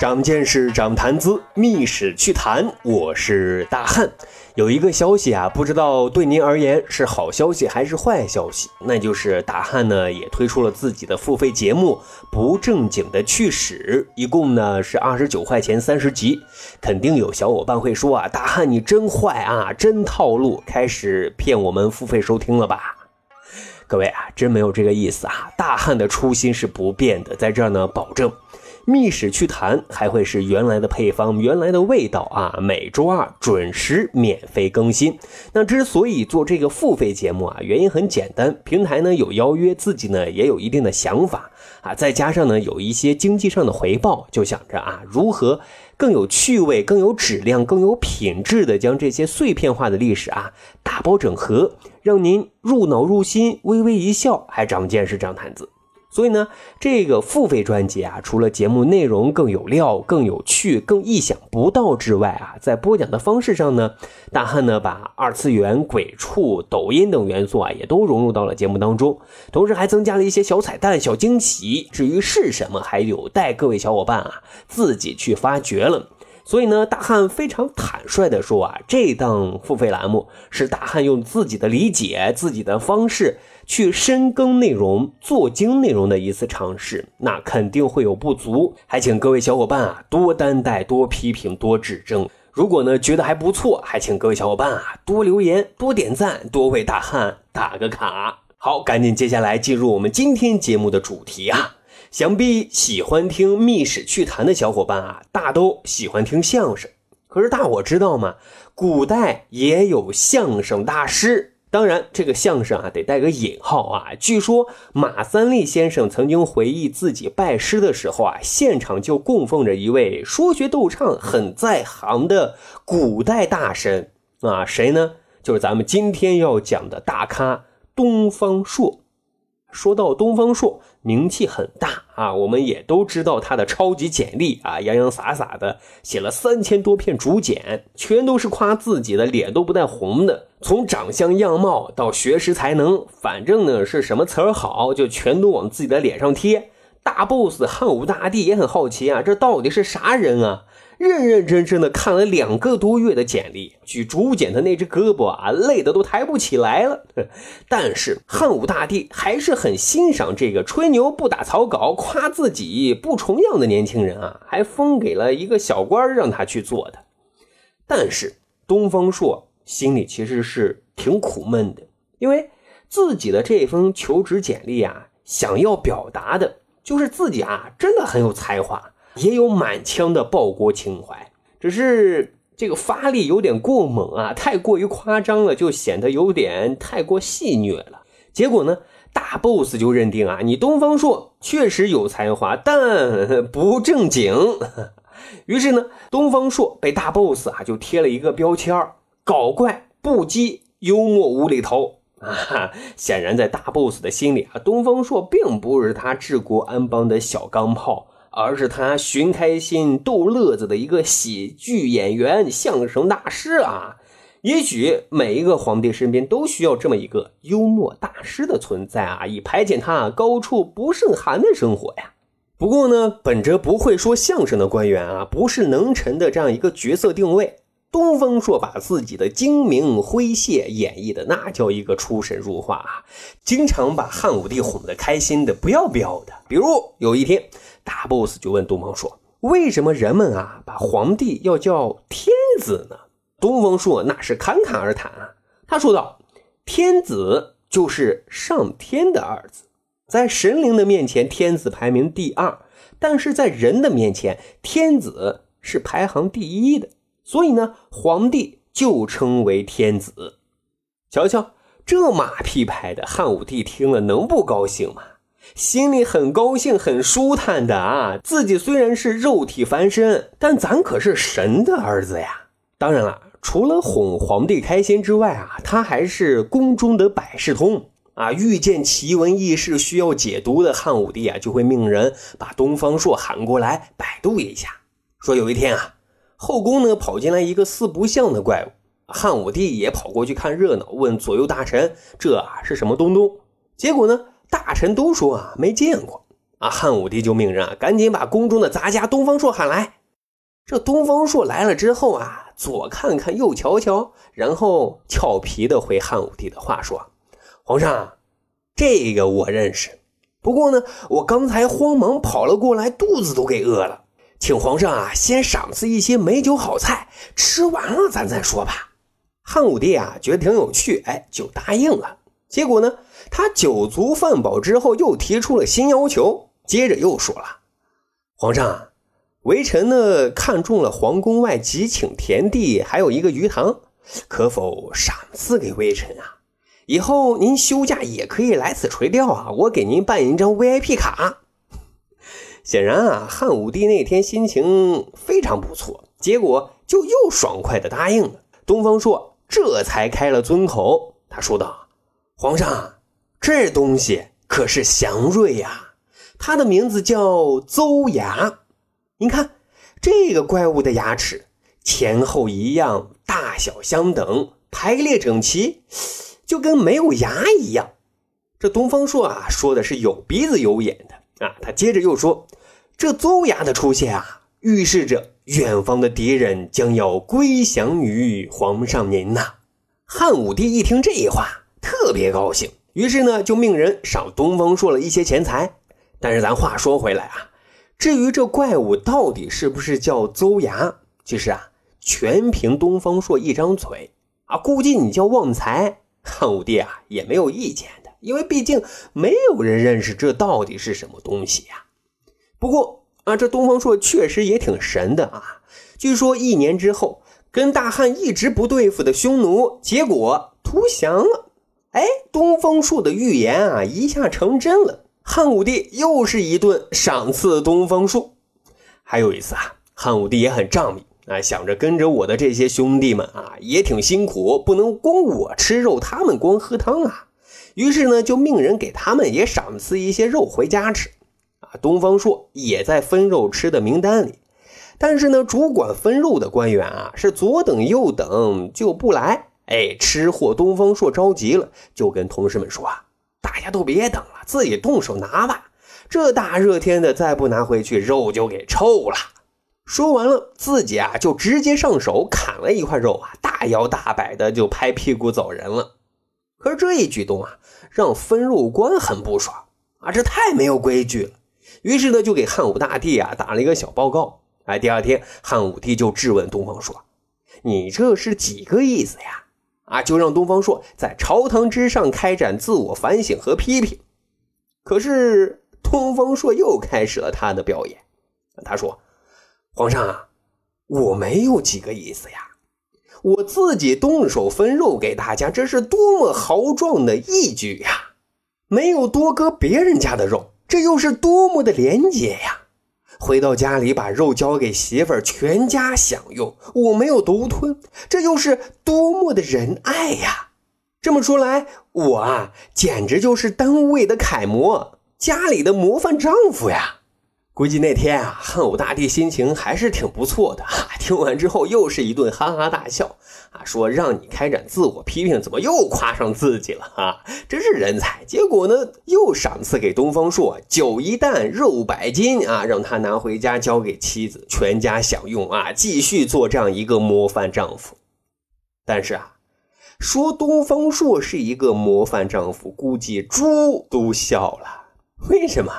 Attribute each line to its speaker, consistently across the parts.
Speaker 1: 长见识，长谈资，密史趣谈。我是大汉。有一个消息啊，不知道对您而言是好消息还是坏消息？那就是大汉呢也推出了自己的付费节目《不正经的趣史》，一共呢是二十九块钱三十集。肯定有小伙伴会说啊，大汉你真坏啊，真套路，开始骗我们付费收听了吧？各位啊，真没有这个意思啊，大汉的初心是不变的，在这儿呢保证。密史趣谈还会是原来的配方，原来的味道啊！每周二准时免费更新。那之所以做这个付费节目啊，原因很简单，平台呢有邀约，自己呢也有一定的想法啊，再加上呢有一些经济上的回报，就想着啊，如何更有趣味、更有质量、更有品质的将这些碎片化的历史啊打包整合，让您入脑入心，微微一笑，还长见识、长谈资。所以呢，这个付费专辑啊，除了节目内容更有料、更有趣、更意想不到之外啊，在播讲的方式上呢，大汉呢把二次元、鬼畜、抖音等元素啊，也都融入到了节目当中，同时还增加了一些小彩蛋、小惊喜。至于是什么，还有待各位小伙伴啊自己去发掘了。所以呢，大汉非常坦率的说啊，这档付费栏目是大汉用自己的理解、自己的方式去深耕内容、做精内容的一次尝试。那肯定会有不足，还请各位小伙伴啊多担待、多批评、多指正。如果呢觉得还不错，还请各位小伙伴啊多留言、多点赞、多为大汉打个卡。好，赶紧接下来进入我们今天节目的主题啊。想必喜欢听密史趣谈的小伙伴啊，大都喜欢听相声。可是大伙知道吗？古代也有相声大师。当然，这个相声啊，得带个引号啊。据说马三立先生曾经回忆自己拜师的时候啊，现场就供奉着一位说学逗唱很在行的古代大神啊，谁呢？就是咱们今天要讲的大咖东方朔。说到东方朔，名气很大啊，我们也都知道他的超级简历啊，洋洋洒洒的写了三千多片竹简，全都是夸自己的，脸都不带红的。从长相样貌到学识才能，反正呢是什么词儿好，就全都往自己的脸上贴。大 boss 汉武大帝也很好奇啊，这到底是啥人啊？认认真真的看了两个多月的简历，举竹简的那只胳膊啊，累得都抬不起来了。但是汉武大帝还是很欣赏这个吹牛不打草稿、夸自己不重样的年轻人啊，还封给了一个小官让他去做的。但是东方朔心里其实是挺苦闷的，因为自己的这封求职简历啊，想要表达的就是自己啊，真的很有才华。也有满腔的报国情怀，只是这个发力有点过猛啊，太过于夸张了，就显得有点太过戏谑了。结果呢，大 boss 就认定啊，你东方朔确实有才华，但不正经。于是呢，东方朔被大 boss 啊就贴了一个标签搞怪、不羁、幽默、无厘头啊。显然，在大 boss 的心里啊，东方朔并不是他治国安邦的小钢炮。而是他寻开心、逗乐子的一个喜剧演员、相声大师啊！也许每一个皇帝身边都需要这么一个幽默大师的存在啊，以排遣他高处不胜寒的生活呀。不过呢，本着不会说相声的官员啊，不是能臣的这样一个角色定位，东方朔把自己的精明诙谐演绎的那叫一个出神入化啊，经常把汉武帝哄得开心的不要不要的。比如有一天。大 boss 就问东方朔：“为什么人们啊把皇帝要叫天子呢？”东方朔那是侃侃而谈啊，他说道：“天子就是上天的儿子，在神灵的面前，天子排名第二；但是在人的面前，天子是排行第一的。所以呢，皇帝就称为天子。瞧瞧这马屁拍的，汉武帝听了能不高兴吗？”心里很高兴，很舒坦的啊！自己虽然是肉体凡身，但咱可是神的儿子呀！当然了，除了哄皇帝开心之外啊，他还是宫中的百事通。啊，遇见奇闻异事需要解读的汉武帝啊，就会命人把东方朔喊过来百度一下。说有一天啊，后宫呢跑进来一个四不像的怪物，汉武帝也跑过去看热闹，问左右大臣这啊是什么东东？结果呢，大臣都说啊没见过。啊，汉武帝就命人啊赶紧把宫中的杂家东方朔喊来。这东方朔来了之后啊，左看看右瞧瞧，然后俏皮的回汉武帝的话说。皇上，这个我认识。不过呢，我刚才慌忙跑了过来，肚子都给饿了，请皇上啊先赏赐一些美酒好菜，吃完了咱再说吧。汉武帝啊觉得挺有趣，哎，就答应了。结果呢，他酒足饭饱之后，又提出了新要求，接着又说了：“皇上，微臣呢看中了皇宫外几顷田地，还有一个鱼塘，可否赏赐给微臣啊？”以后您休假也可以来此垂钓啊！我给您办一张 VIP 卡。显然啊，汉武帝那天心情非常不错，结果就又爽快的答应了。东方朔这才开了尊口，他说道：“皇上，这东西可是祥瑞呀，它的名字叫邹牙。您看这个怪物的牙齿前后一样，大小相等，排列整齐。”就跟没有牙一样，这东方朔啊说的是有鼻子有眼的啊。他接着又说，这邹牙的出现啊，预示着远方的敌人将要归降于皇上您呐。汉武帝一听这话，特别高兴，于是呢就命人赏东方朔了一些钱财。但是咱话说回来啊，至于这怪物到底是不是叫邹牙，其实啊全凭东方朔一张嘴啊，估计你叫旺财。汉武帝啊也没有意见的，因为毕竟没有人认识这到底是什么东西呀。不过啊，这东方朔确实也挺神的啊。据说一年之后，跟大汉一直不对付的匈奴，结果投降了。哎，东方朔的预言啊一下成真了。汉武帝又是一顿赏赐东方朔。还有一次啊，汉武帝也很仗义。啊，想着跟着我的这些兄弟们啊，也挺辛苦，不能光我吃肉，他们光喝汤啊。于是呢，就命人给他们也赏赐一些肉回家吃。东方朔也在分肉吃的名单里，但是呢，主管分肉的官员啊，是左等右等就不来。哎，吃货东方朔着急了，就跟同事们说啊，大家都别等了，自己动手拿吧。这大热天的，再不拿回去，肉就给臭了。说完了，自己啊就直接上手砍了一块肉啊，大摇大摆的就拍屁股走人了。可是这一举动啊，让分肉官很不爽啊，这太没有规矩了。于是呢，就给汉武大帝啊打了一个小报告。哎，第二天汉武帝就质问东方朔：“你这是几个意思呀？”啊，就让东方朔在朝堂之上开展自我反省和批评。可是东方朔又开始了他的表演，他说。皇上啊，我没有几个意思呀，我自己动手分肉给大家，这是多么豪壮的义举呀！没有多割别人家的肉，这又是多么的廉洁呀！回到家里把肉交给媳妇儿，全家享用，我没有独吞，这又是多么的仁爱呀！这么说来，我啊，简直就是单位的楷模，家里的模范丈夫呀！估计那天啊，汉武大帝心情还是挺不错的。听完之后，又是一顿哈哈大笑啊，说让你开展自我批评，怎么又夸上自己了啊？真是人才！结果呢，又赏赐给东方朔酒一担，肉百斤啊，让他拿回家交给妻子，全家享用啊，继续做这样一个模范丈夫。但是啊，说东方朔是一个模范丈夫，估计猪都笑了。为什么？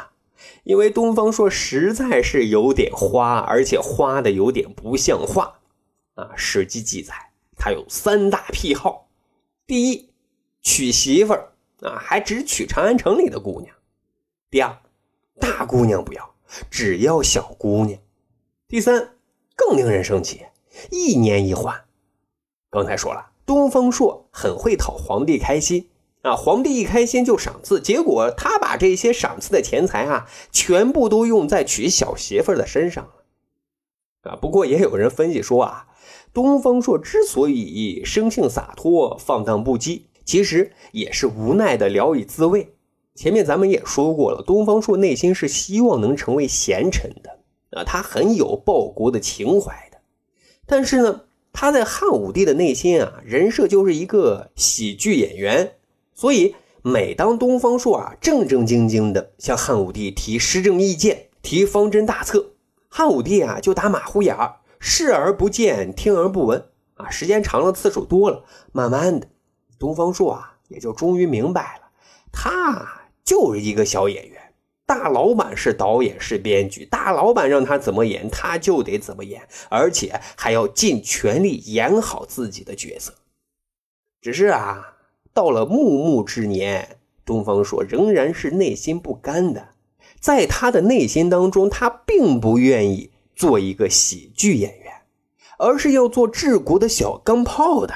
Speaker 1: 因为东方朔实在是有点花，而且花的有点不像话啊！《史记》记载，他有三大癖好：第一，娶媳妇儿啊，还只娶长安城里的姑娘；第二，大姑娘不要，只要小姑娘；第三，更令人生气，一年一换。刚才说了，东方朔很会讨皇帝开心。啊，皇帝一开心就赏赐，结果他把这些赏赐的钱财啊，全部都用在娶小媳妇的身上了。啊，不过也有人分析说啊，东方朔之所以生性洒脱、放荡不羁，其实也是无奈的聊以自慰。前面咱们也说过了，东方朔内心是希望能成为贤臣的啊，他很有报国的情怀的。但是呢，他在汉武帝的内心啊，人设就是一个喜剧演员，所以每当东方朔啊正正经经的向汉武帝提施政意见、提方针大策，汉武帝啊就打马虎眼儿，视而不见，听而不闻啊。时间长了，次数多了，慢慢的，东方朔啊也就终于明白了，他。就是一个小演员，大老板是导演是编剧，大老板让他怎么演他就得怎么演，而且还要尽全力演好自己的角色。只是啊，到了暮暮之年，东方朔仍然是内心不甘的，在他的内心当中，他并不愿意做一个喜剧演员，而是要做治国的小钢炮的，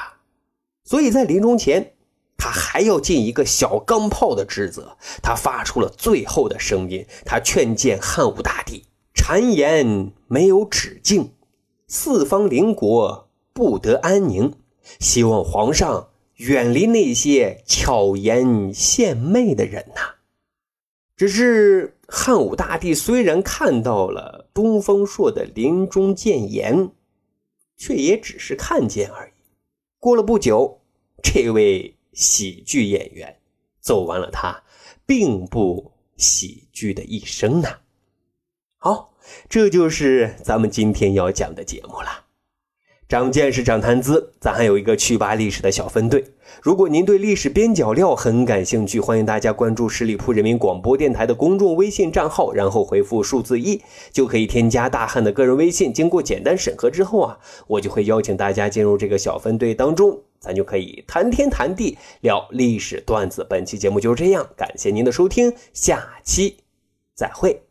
Speaker 1: 所以在临终前。他还要尽一个小钢炮的职责，他发出了最后的声音，他劝谏汉武大帝：谗言没有止境，四方邻国不得安宁，希望皇上远离那些巧言献媚的人呐。只是汉武大帝虽然看到了东方朔的临终谏言，却也只是看见而已。过了不久，这位。喜剧演员走完了他并不喜剧的一生呢。好，这就是咱们今天要讲的节目了。长见识，长谈资，咱还有一个趣吧历史的小分队。如果您对历史边角料很感兴趣，欢迎大家关注十里铺人民广播电台的公众微信账号，然后回复数字一，就可以添加大汉的个人微信。经过简单审核之后啊，我就会邀请大家进入这个小分队当中，咱就可以谈天谈地，聊历史段子。本期节目就是这样，感谢您的收听，下期再会。